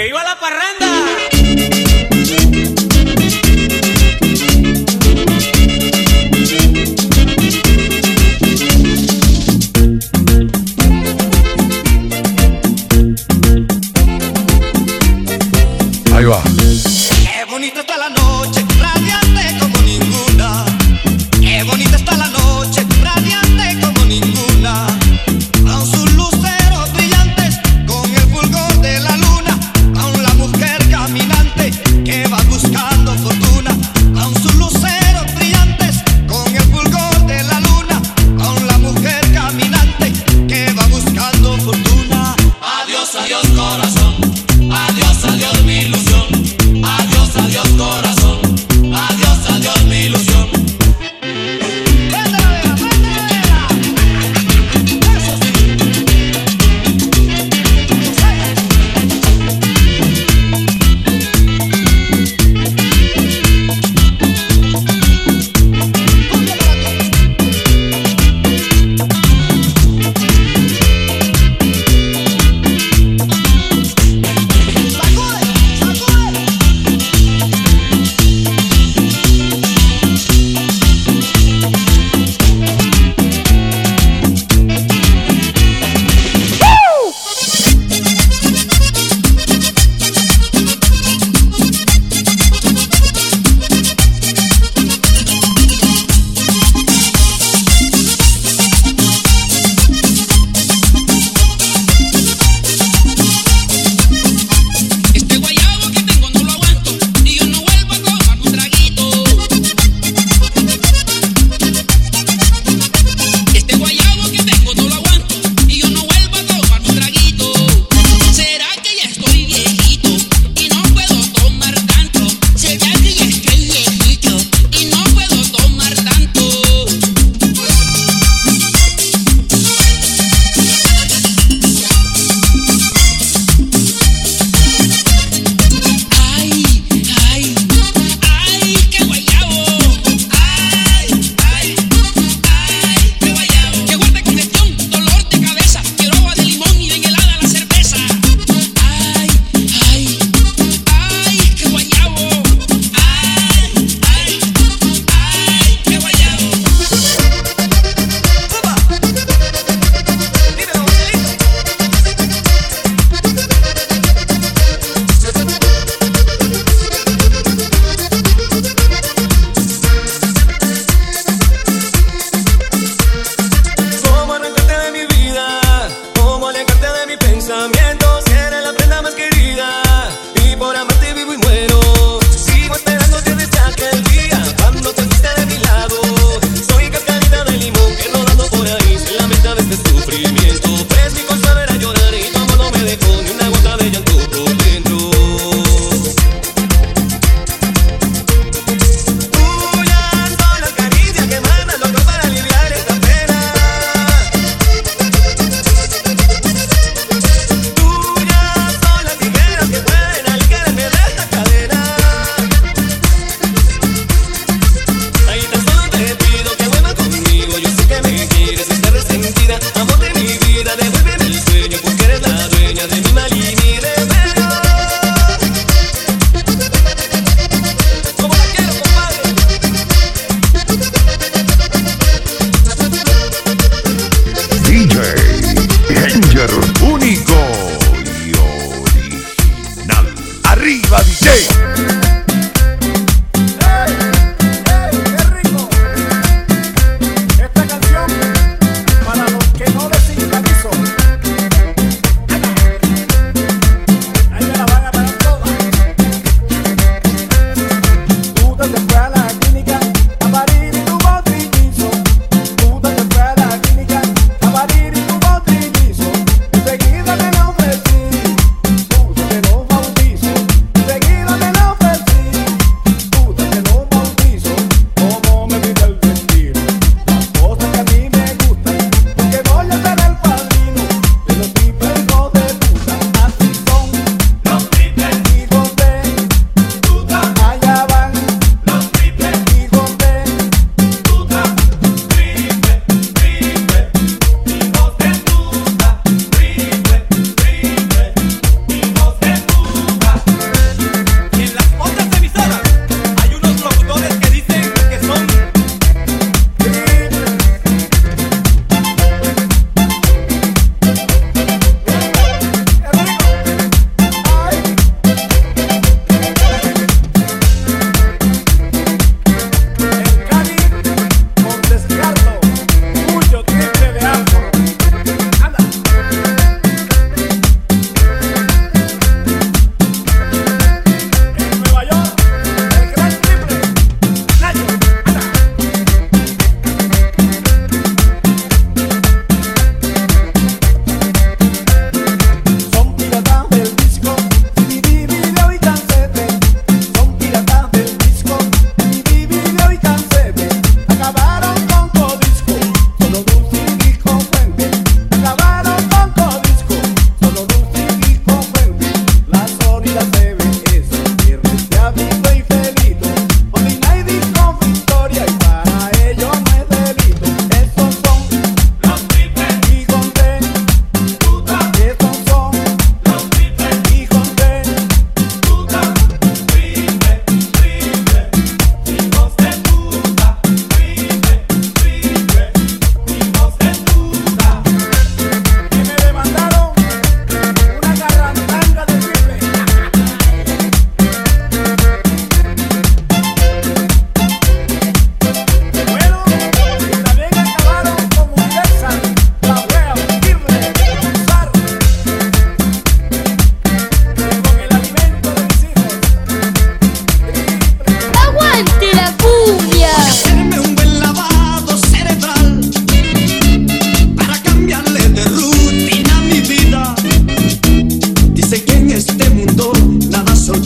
¡Que iba la parranda!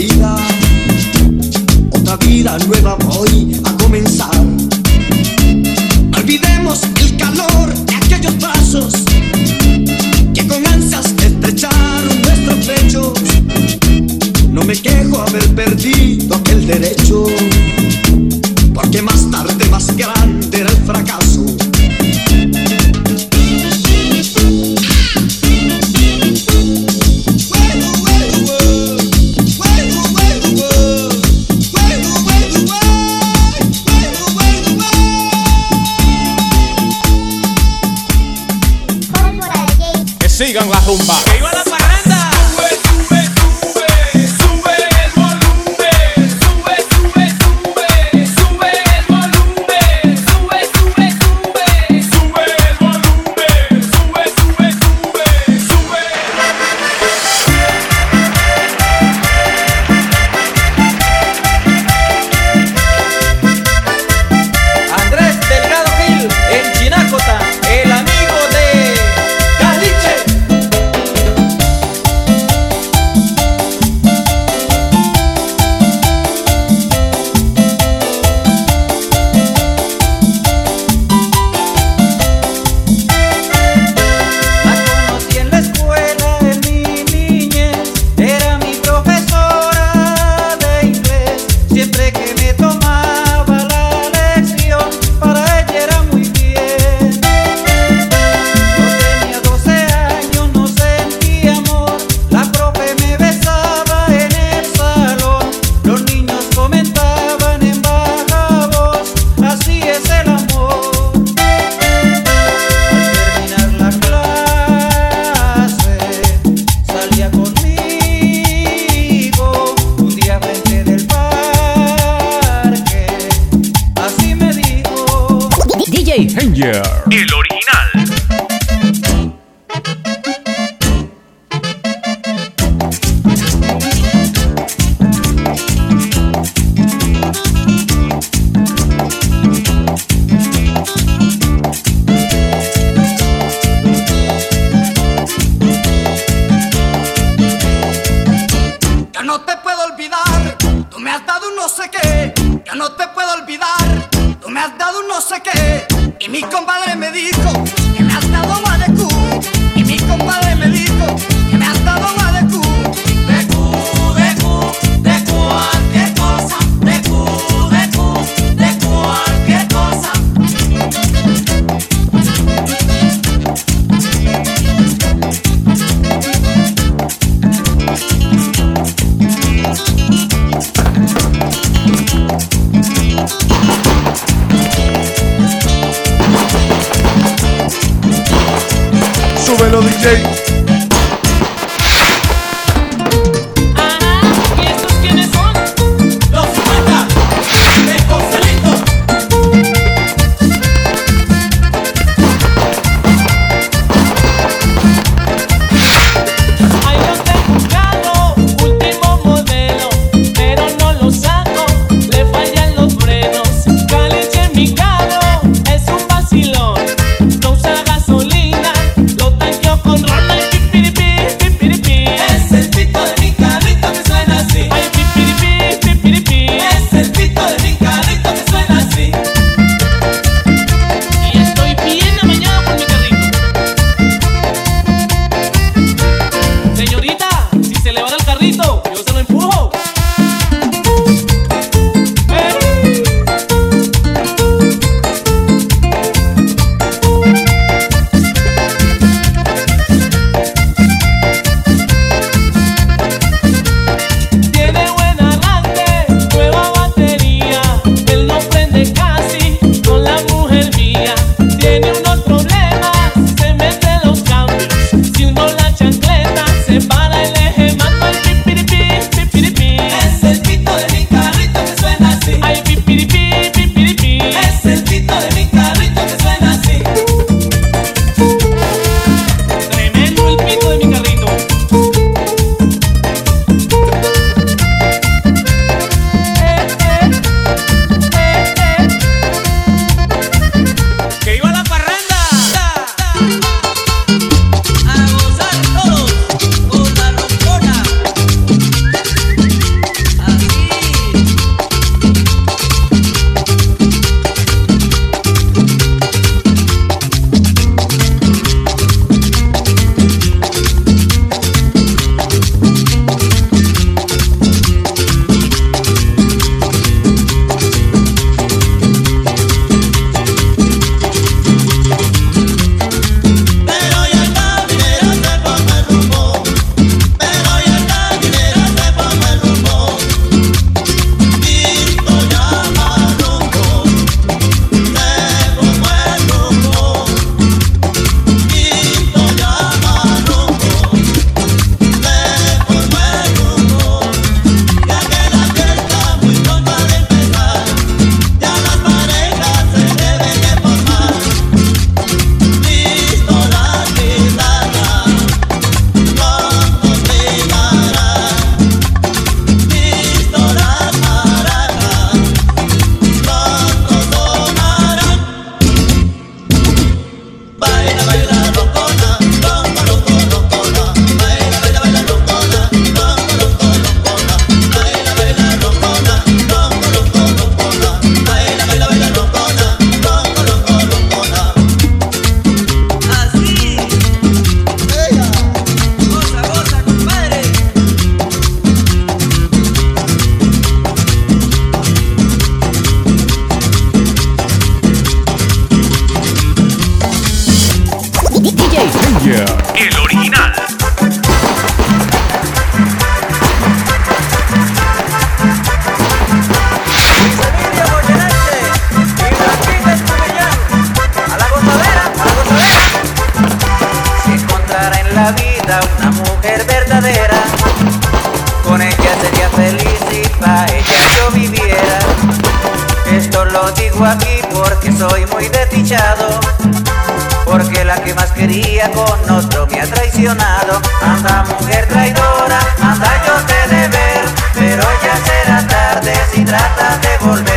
Vida. Otra vida nueva voy aquí porque soy muy desdichado. Porque la que más quería con otro me ha traicionado. Anda mujer traidora, anda yo te de ver, pero ya será tarde si tratas de volver.